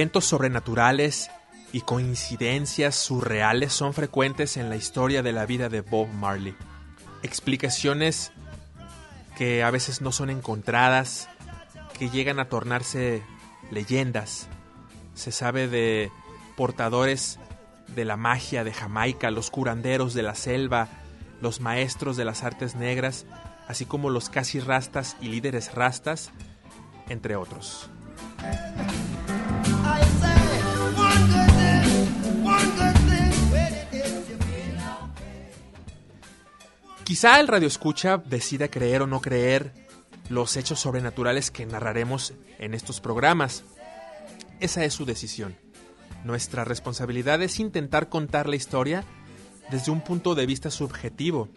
Eventos sobrenaturales y coincidencias surreales son frecuentes en la historia de la vida de Bob Marley. Explicaciones que a veces no son encontradas, que llegan a tornarse leyendas. Se sabe de portadores de la magia de Jamaica, los curanderos de la selva, los maestros de las artes negras, así como los casi rastas y líderes rastas, entre otros. Quizá el radio escucha decida creer o no creer los hechos sobrenaturales que narraremos en estos programas. Esa es su decisión. Nuestra responsabilidad es intentar contar la historia desde un punto de vista subjetivo,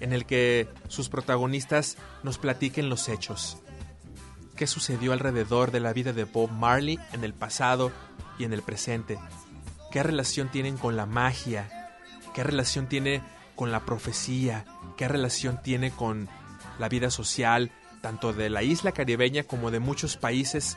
en el que sus protagonistas nos platiquen los hechos. ¿Qué sucedió alrededor de la vida de Bob Marley en el pasado y en el presente? ¿Qué relación tienen con la magia? ¿Qué relación tiene con la profecía? ¿Qué relación tiene con la vida social, tanto de la isla caribeña como de muchos países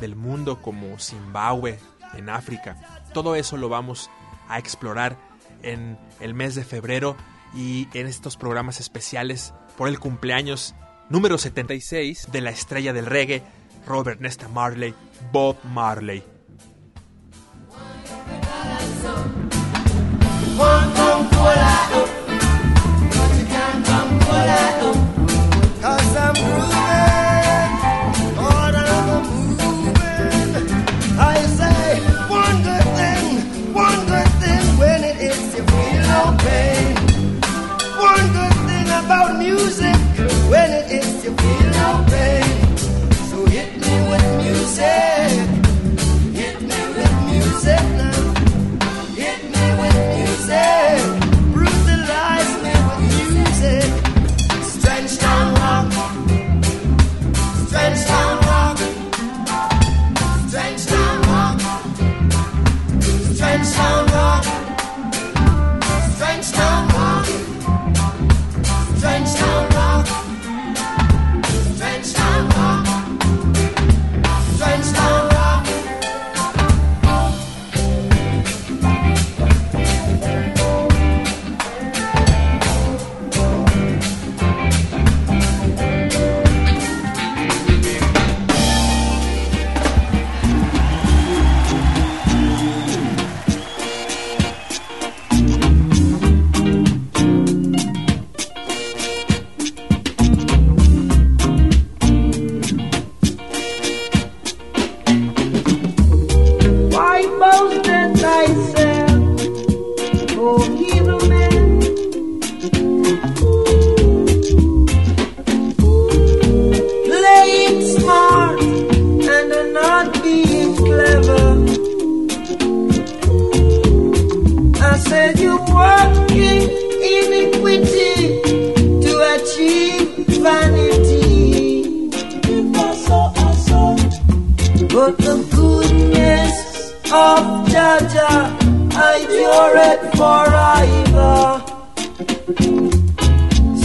del mundo como Zimbabue, en África. Todo eso lo vamos a explorar en el mes de febrero y en estos programas especiales por el cumpleaños número 76 de la estrella del reggae, Robert Nesta Marley, Bob Marley. out, babe. So hit me when you say.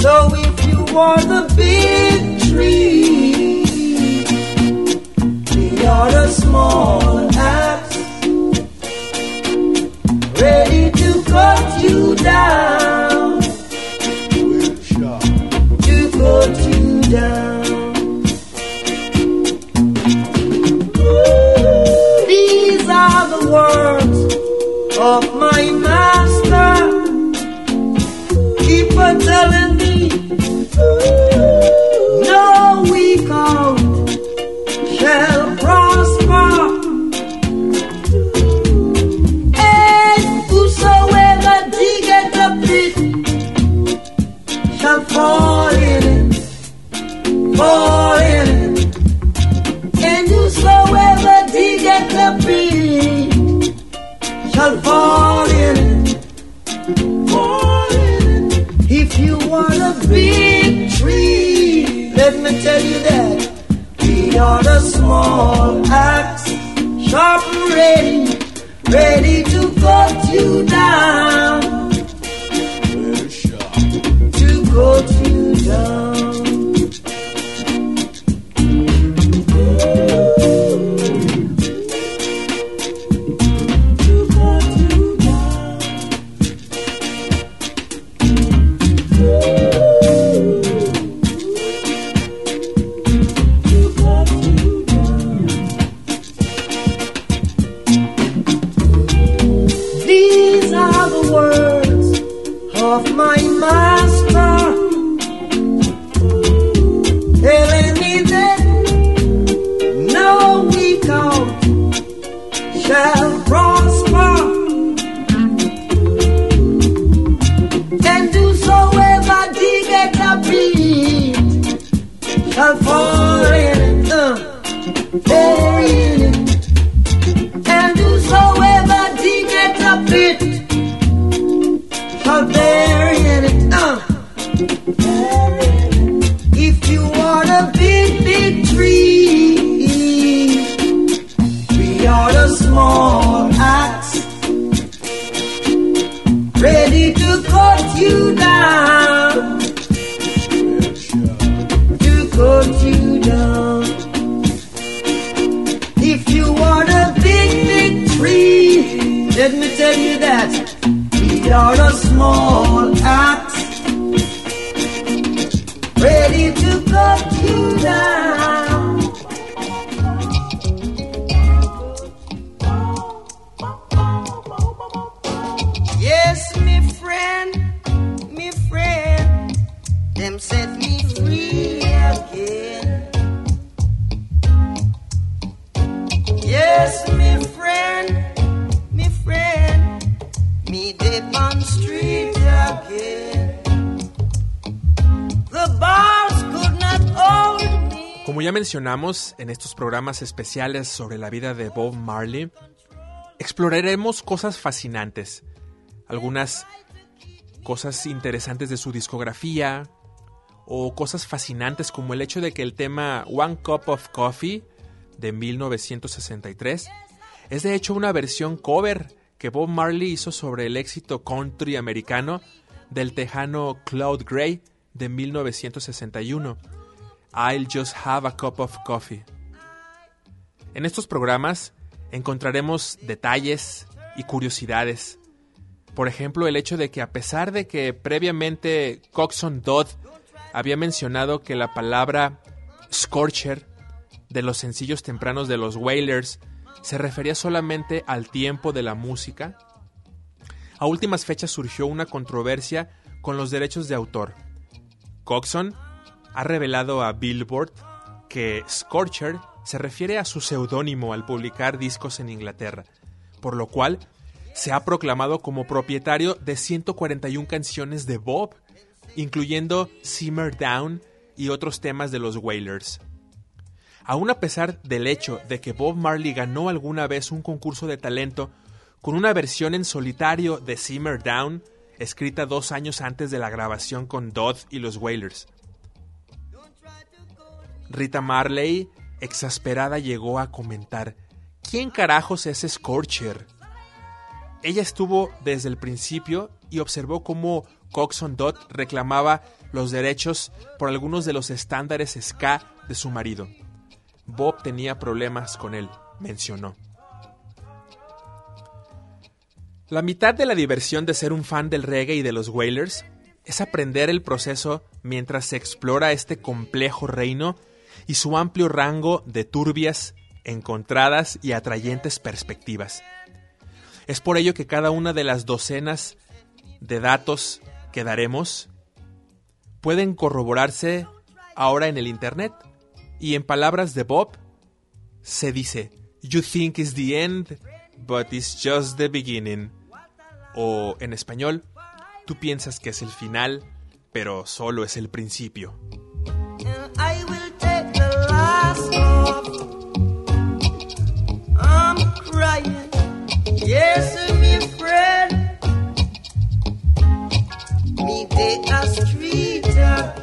So if you want the big tree, we are the small all axe, sharp and ready, ready to cut you down. Set me free again. Yes, me friend, me friend, me on street. The bars. Como ya mencionamos en estos programas especiales sobre la vida de Bob Marley, exploraremos cosas fascinantes, algunas cosas interesantes de su discografía o cosas fascinantes como el hecho de que el tema One Cup of Coffee de 1963 es de hecho una versión cover que Bob Marley hizo sobre el éxito country americano del tejano Claude Gray de 1961, I'll Just Have a Cup of Coffee. En estos programas encontraremos detalles y curiosidades. Por ejemplo, el hecho de que a pesar de que previamente Coxon Dodd había mencionado que la palabra scorcher de los sencillos tempranos de los Wailers se refería solamente al tiempo de la música, a últimas fechas surgió una controversia con los derechos de autor. Coxon ha revelado a Billboard que Scorcher se refiere a su seudónimo al publicar discos en Inglaterra, por lo cual se ha proclamado como propietario de 141 canciones de Bob, incluyendo Simmer Down y otros temas de los Wailers. Aún a pesar del hecho de que Bob Marley ganó alguna vez un concurso de talento con una versión en solitario de Simmer Down, escrita dos años antes de la grabación con Dodd y los Wailers. Rita Marley, exasperada, llegó a comentar, ¿quién carajos es Scorcher? Ella estuvo desde el principio y observó cómo Coxon Dodd reclamaba los derechos por algunos de los estándares ska de su marido. Bob tenía problemas con él, mencionó. La mitad de la diversión de ser un fan del reggae y de los Wailers es aprender el proceso mientras se explora este complejo reino y su amplio rango de turbias, encontradas y atrayentes perspectivas. Es por ello que cada una de las docenas de datos que daremos pueden corroborarse ahora en el Internet. Y en palabras de Bob, se dice, You think it's the end, but it's just the beginning. O en español, tú piensas que es el final, pero solo es el principio. Me take a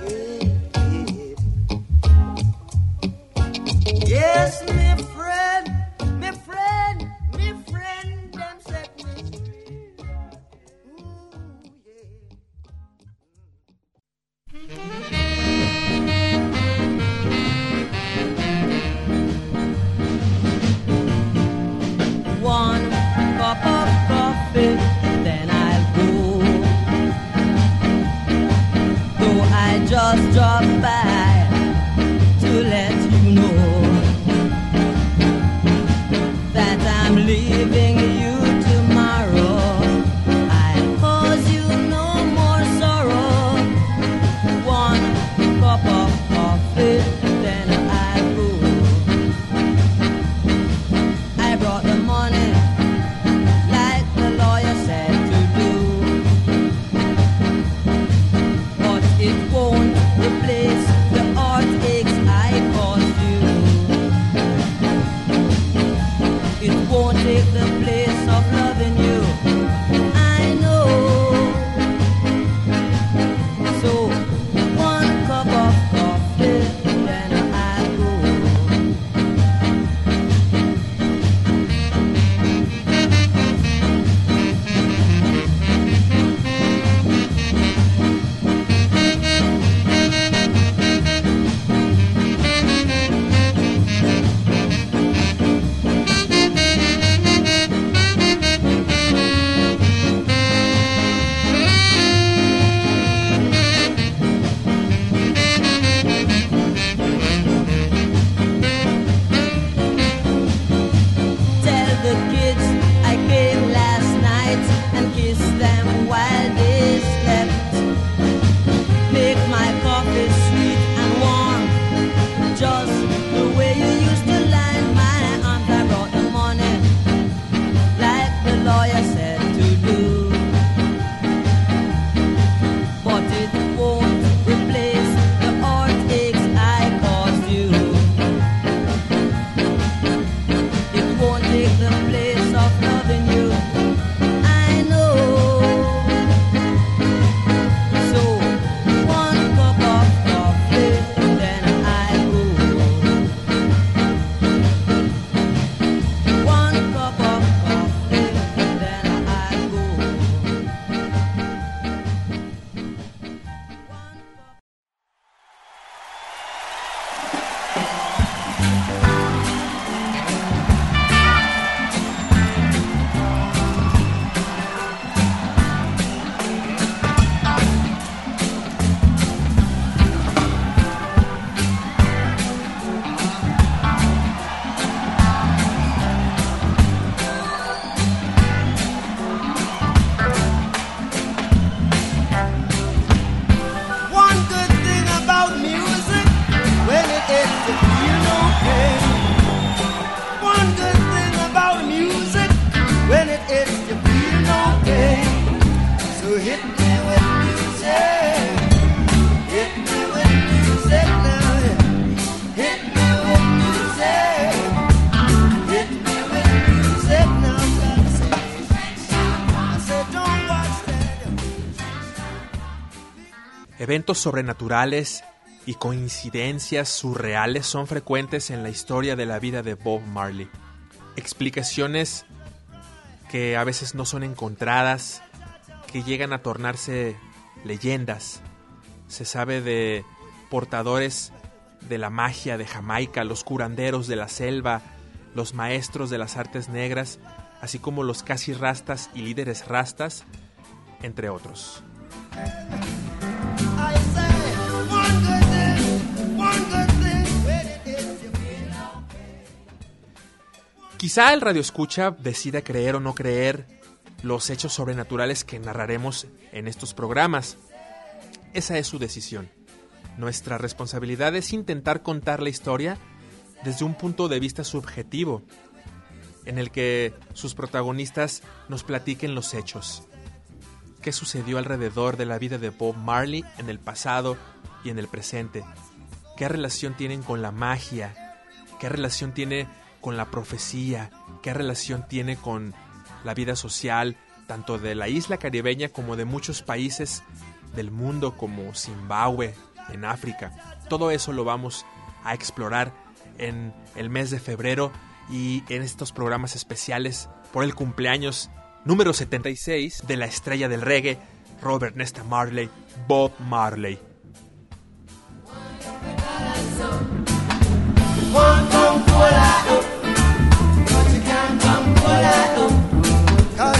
Eventos sobrenaturales y coincidencias surreales son frecuentes en la historia de la vida de Bob Marley. Explicaciones que a veces no son encontradas, que llegan a tornarse leyendas. Se sabe de portadores de la magia de Jamaica, los curanderos de la selva, los maestros de las artes negras, así como los casi rastas y líderes rastas, entre otros. Quizá el radio escucha decida creer o no creer los hechos sobrenaturales que narraremos en estos programas. Esa es su decisión. Nuestra responsabilidad es intentar contar la historia desde un punto de vista subjetivo, en el que sus protagonistas nos platiquen los hechos. ¿Qué sucedió alrededor de la vida de Bob Marley en el pasado y en el presente? ¿Qué relación tienen con la magia? ¿Qué relación tiene con la profecía, qué relación tiene con la vida social, tanto de la isla caribeña como de muchos países del mundo como Zimbabue, en África. Todo eso lo vamos a explorar en el mes de febrero y en estos programas especiales por el cumpleaños número 76 de la estrella del reggae, Robert Nesta Marley, Bob Marley.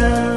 you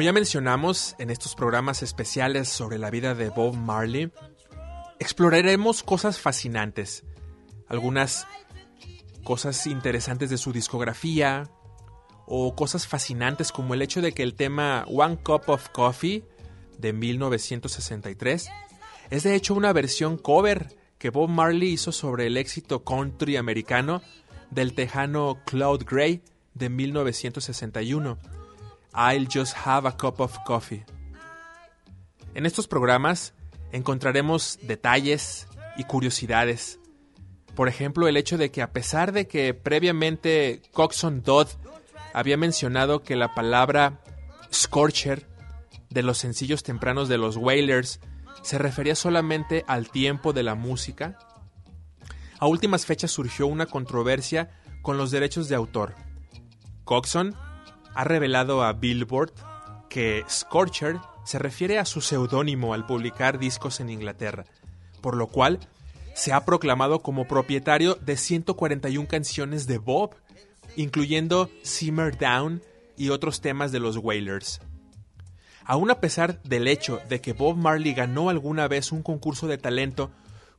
Como ya mencionamos en estos programas especiales sobre la vida de Bob Marley, exploraremos cosas fascinantes, algunas cosas interesantes de su discografía o cosas fascinantes como el hecho de que el tema One Cup of Coffee de 1963 es de hecho una versión cover que Bob Marley hizo sobre el éxito country americano del tejano Claude Gray de 1961. I'll just have a cup of coffee. En estos programas encontraremos detalles y curiosidades. Por ejemplo, el hecho de que a pesar de que previamente Coxon Dodd había mencionado que la palabra scorcher de los sencillos tempranos de los Wailers se refería solamente al tiempo de la música, a últimas fechas surgió una controversia con los derechos de autor. Coxon ha revelado a Billboard que Scorcher se refiere a su seudónimo al publicar discos en Inglaterra, por lo cual se ha proclamado como propietario de 141 canciones de Bob, incluyendo Simmer Down y otros temas de los Wailers. Aún a pesar del hecho de que Bob Marley ganó alguna vez un concurso de talento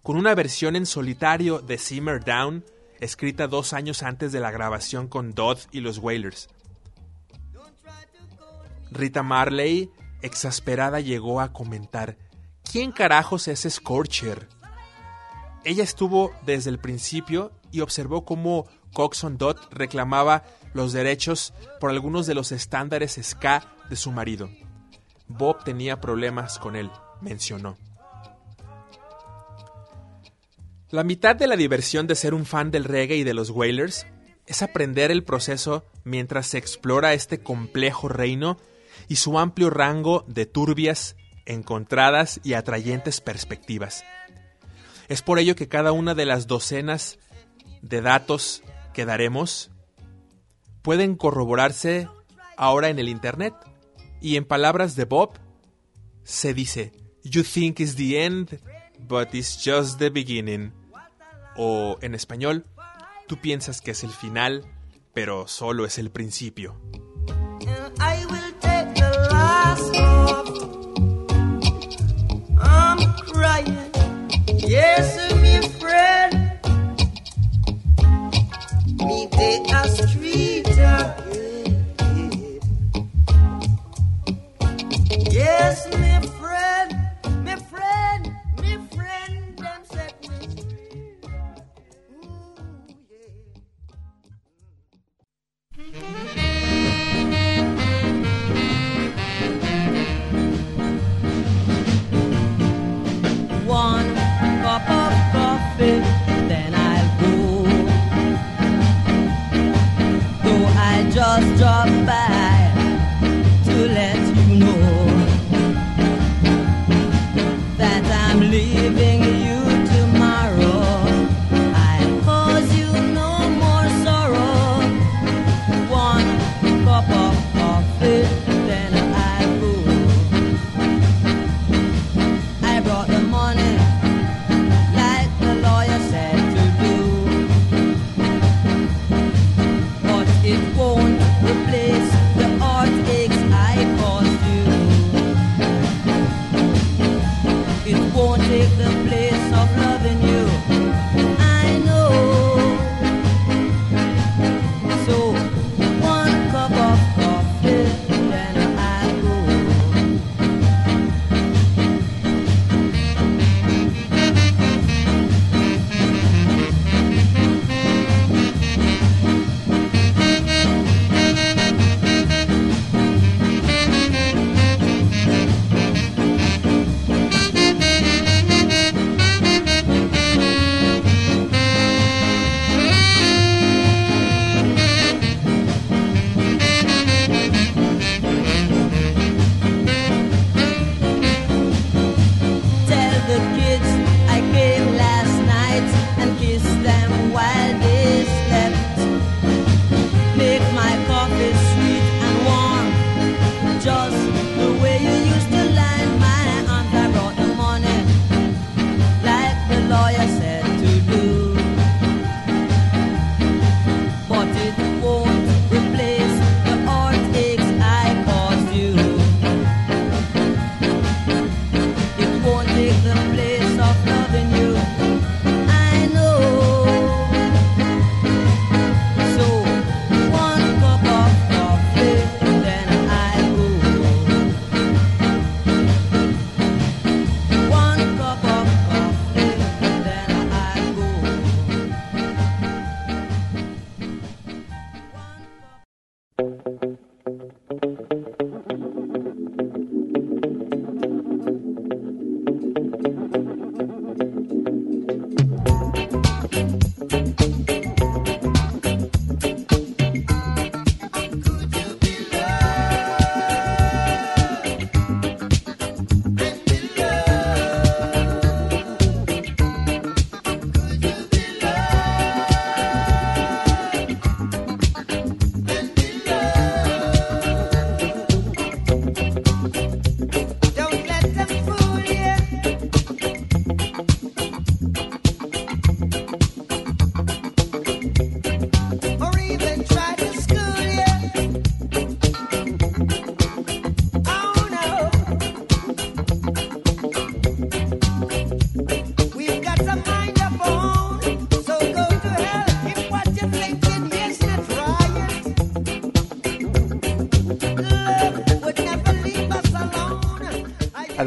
con una versión en solitario de Simmer Down, escrita dos años antes de la grabación con Dodd y los Wailers. Rita Marley, exasperada, llegó a comentar, ¿quién carajos es Scorcher? Ella estuvo desde el principio y observó cómo Coxon Dot reclamaba los derechos por algunos de los estándares ska de su marido. Bob tenía problemas con él, mencionó. La mitad de la diversión de ser un fan del reggae y de los Wailers es aprender el proceso mientras se explora este complejo reino y su amplio rango de turbias, encontradas y atrayentes perspectivas. Es por ello que cada una de las docenas de datos que daremos pueden corroborarse ahora en el Internet. Y en palabras de Bob, se dice, You think it's the end, but it's just the beginning. O en español, tú piensas que es el final, pero solo es el principio. Yes, my friend. Me take a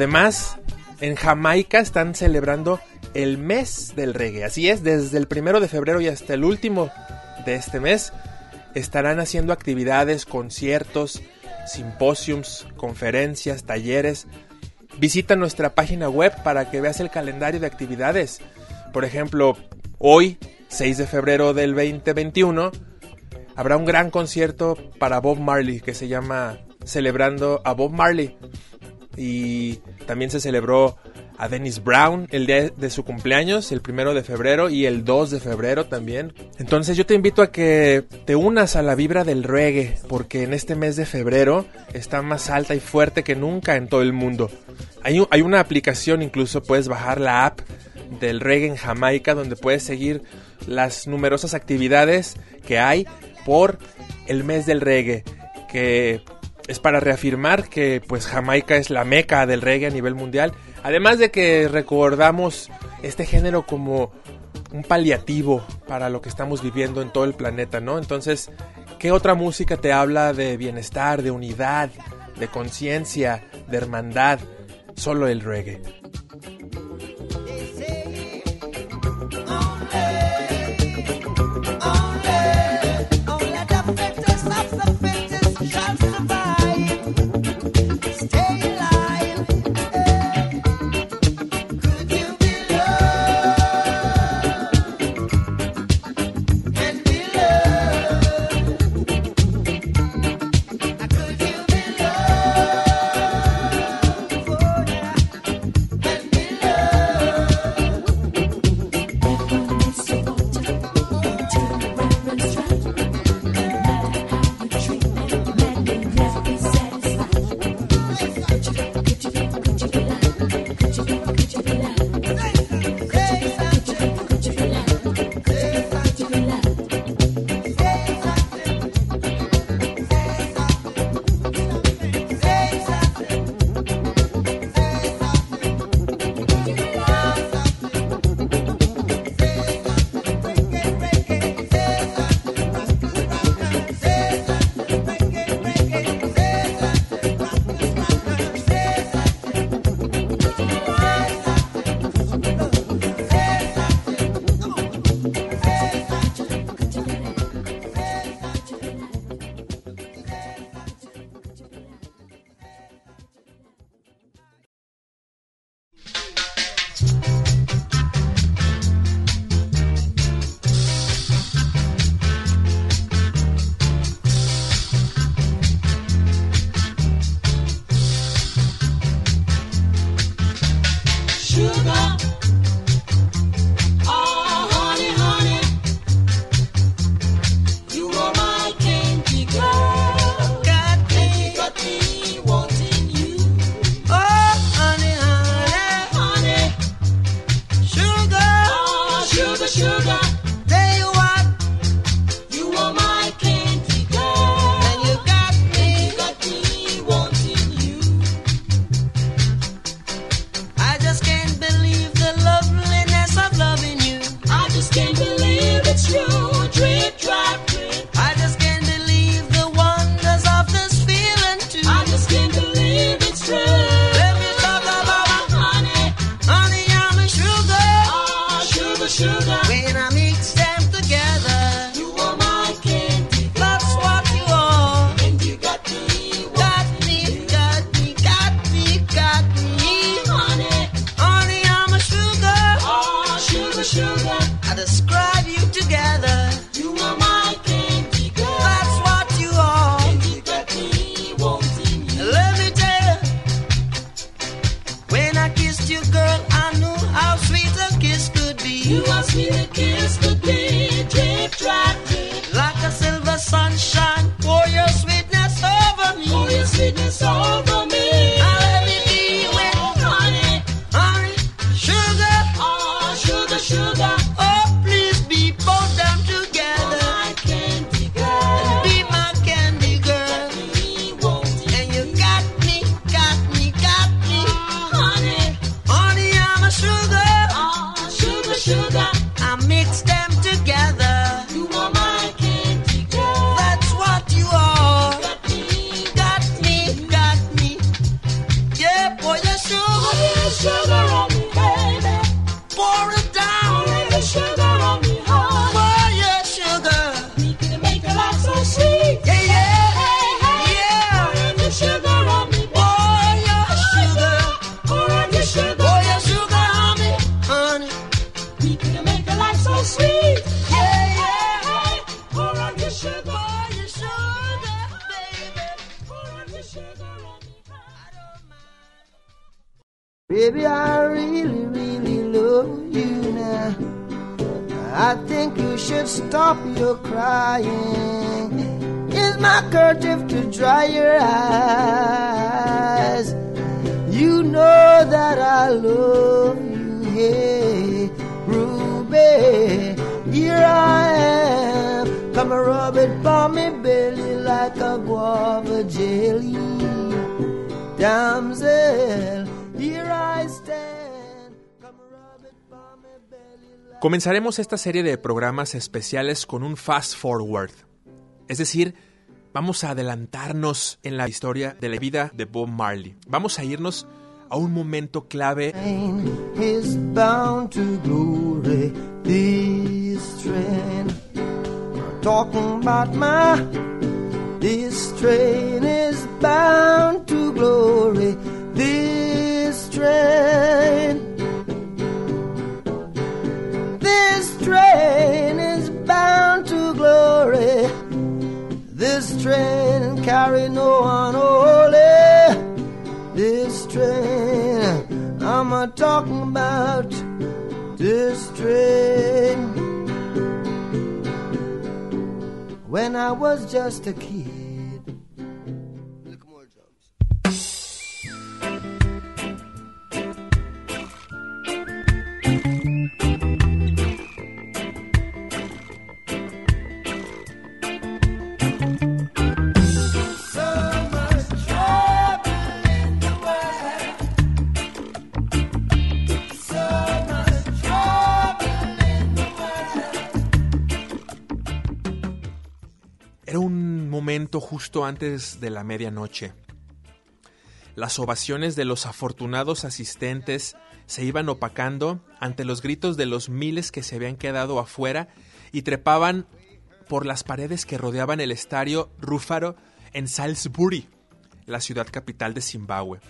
Además, en Jamaica están celebrando el mes del reggae. Así es, desde el primero de febrero y hasta el último de este mes estarán haciendo actividades, conciertos, simposiums, conferencias, talleres. Visita nuestra página web para que veas el calendario de actividades. Por ejemplo, hoy, 6 de febrero del 2021, habrá un gran concierto para Bob Marley que se llama Celebrando a Bob Marley. Y también se celebró a Dennis Brown el día de su cumpleaños, el primero de febrero y el 2 de febrero también. Entonces yo te invito a que te unas a la vibra del reggae, porque en este mes de febrero está más alta y fuerte que nunca en todo el mundo. Hay, hay una aplicación, incluso puedes bajar la app del reggae en Jamaica, donde puedes seguir las numerosas actividades que hay por el mes del reggae, que es para reafirmar que pues Jamaica es la meca del reggae a nivel mundial Además de que recordamos este género como un paliativo para lo que estamos viviendo en todo el planeta, ¿no? Entonces, ¿qué otra música te habla de bienestar, de unidad, de conciencia, de hermandad? Solo el reggae. Stop your crying. Is my kerchief to dry your eyes? You know that I love you, hey, Ruby. Here I am, come and rub it for me belly like a guava jelly. Damsel, here I stand, Comenzaremos esta serie de programas especiales con un fast forward. Es decir, vamos a adelantarnos en la historia de la vida de Bob Marley. Vamos a irnos a un momento clave. This train, train is bound to glory. This train. Carry no one holy. This train, I'm a talking about this train. When I was just a kid. Justo antes de la medianoche. Las ovaciones de los afortunados asistentes se iban opacando ante los gritos de los miles que se habían quedado afuera y trepaban por las paredes que rodeaban el estadio Rúfaro en Salisbury, la ciudad capital de Zimbabue.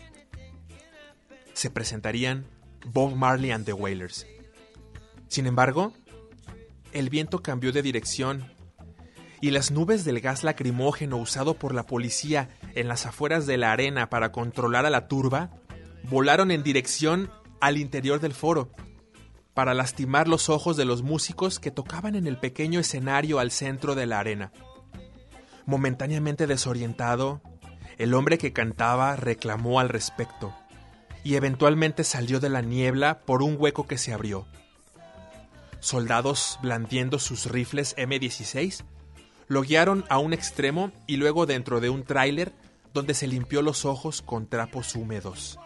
Se presentarían Bob Marley and the Wailers. Sin embargo, el viento cambió de dirección y las nubes del gas lacrimógeno usado por la policía en las afueras de la arena para controlar a la turba volaron en dirección al interior del foro para lastimar los ojos de los músicos que tocaban en el pequeño escenario al centro de la arena. Momentáneamente desorientado, el hombre que cantaba reclamó al respecto y eventualmente salió de la niebla por un hueco que se abrió. Soldados blandiendo sus rifles M16 lo guiaron a un extremo y luego dentro de un tráiler donde se limpió los ojos con trapos húmedos.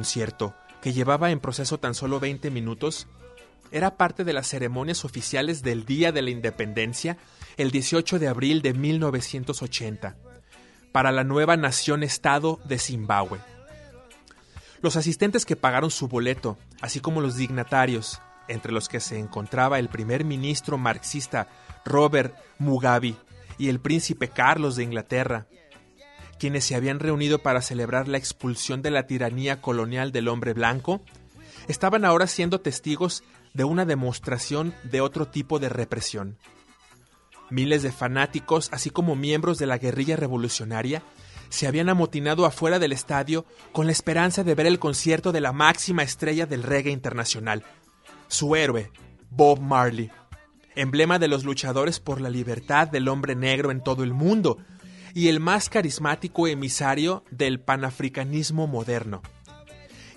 Concierto, que llevaba en proceso tan solo 20 minutos, era parte de las ceremonias oficiales del Día de la Independencia, el 18 de abril de 1980, para la nueva nación-estado de Zimbabue. Los asistentes que pagaron su boleto, así como los dignatarios, entre los que se encontraba el primer ministro marxista Robert Mugabe y el príncipe Carlos de Inglaterra, quienes se habían reunido para celebrar la expulsión de la tiranía colonial del hombre blanco, estaban ahora siendo testigos de una demostración de otro tipo de represión. Miles de fanáticos, así como miembros de la guerrilla revolucionaria, se habían amotinado afuera del estadio con la esperanza de ver el concierto de la máxima estrella del reggae internacional, su héroe, Bob Marley, emblema de los luchadores por la libertad del hombre negro en todo el mundo y el más carismático emisario del panafricanismo moderno.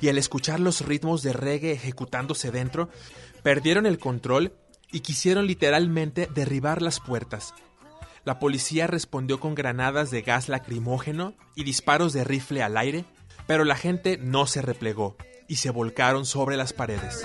Y al escuchar los ritmos de reggae ejecutándose dentro, perdieron el control y quisieron literalmente derribar las puertas. La policía respondió con granadas de gas lacrimógeno y disparos de rifle al aire, pero la gente no se replegó y se volcaron sobre las paredes.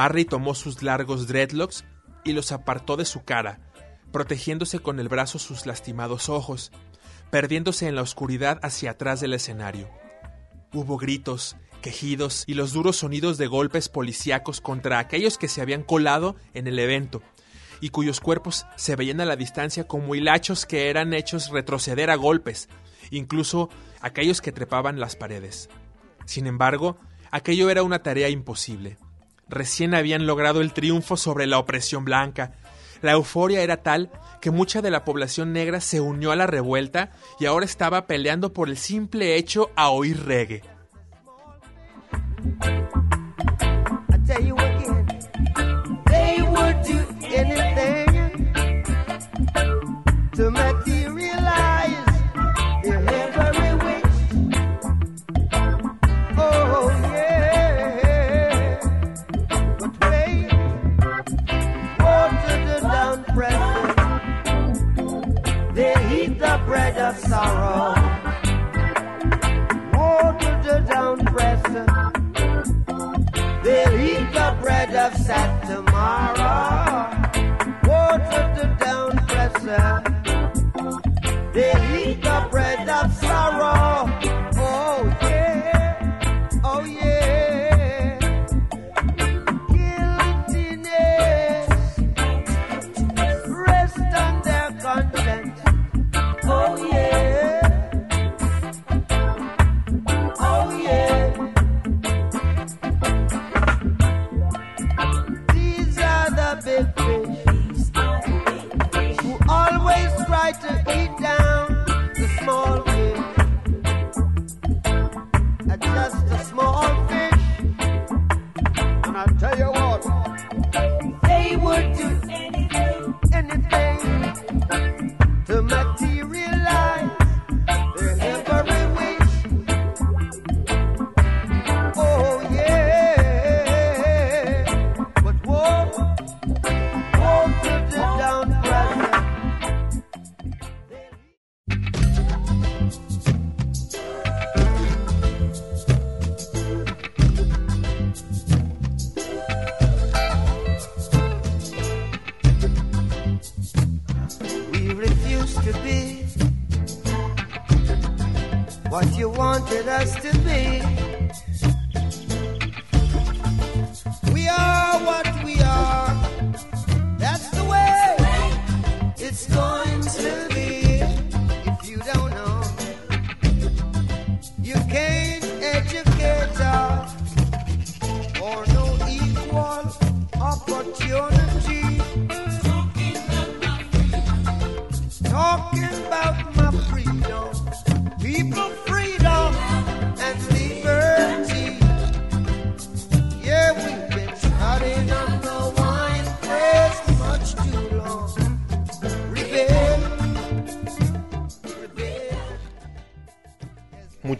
Marley tomó sus largos dreadlocks y los apartó de su cara, protegiéndose con el brazo sus lastimados ojos, perdiéndose en la oscuridad hacia atrás del escenario. Hubo gritos, quejidos y los duros sonidos de golpes policíacos contra aquellos que se habían colado en el evento y cuyos cuerpos se veían a la distancia como hilachos que eran hechos retroceder a golpes, incluso aquellos que trepaban las paredes. Sin embargo, aquello era una tarea imposible. Recién habían logrado el triunfo sobre la opresión blanca. La euforia era tal que mucha de la población negra se unió a la revuelta y ahora estaba peleando por el simple hecho a oír reggae. They would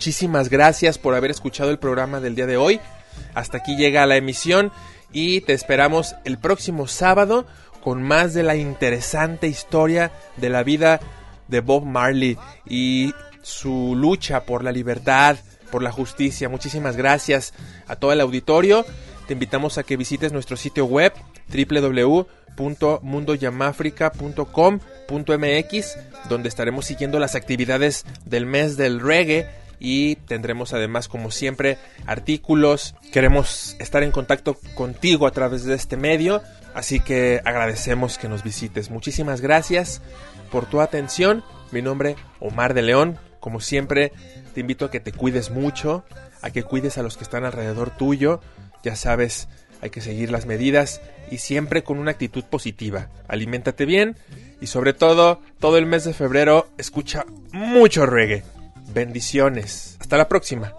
Muchísimas gracias por haber escuchado el programa del día de hoy. Hasta aquí llega la emisión y te esperamos el próximo sábado con más de la interesante historia de la vida de Bob Marley y su lucha por la libertad, por la justicia. Muchísimas gracias a todo el auditorio. Te invitamos a que visites nuestro sitio web www.mundoyamafrica.com.mx donde estaremos siguiendo las actividades del mes del reggae y tendremos además como siempre artículos. Queremos estar en contacto contigo a través de este medio, así que agradecemos que nos visites. Muchísimas gracias por tu atención. Mi nombre Omar de León. Como siempre, te invito a que te cuides mucho, a que cuides a los que están alrededor tuyo. Ya sabes, hay que seguir las medidas y siempre con una actitud positiva. Aliméntate bien y sobre todo, todo el mes de febrero escucha mucho reggae. Bendiciones. Hasta la próxima.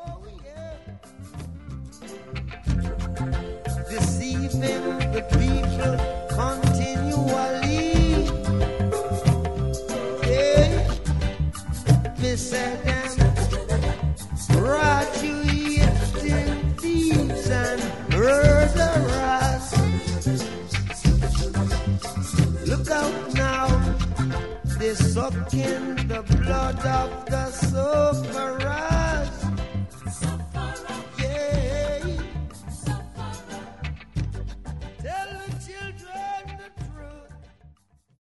sucking the blood of the sufferers.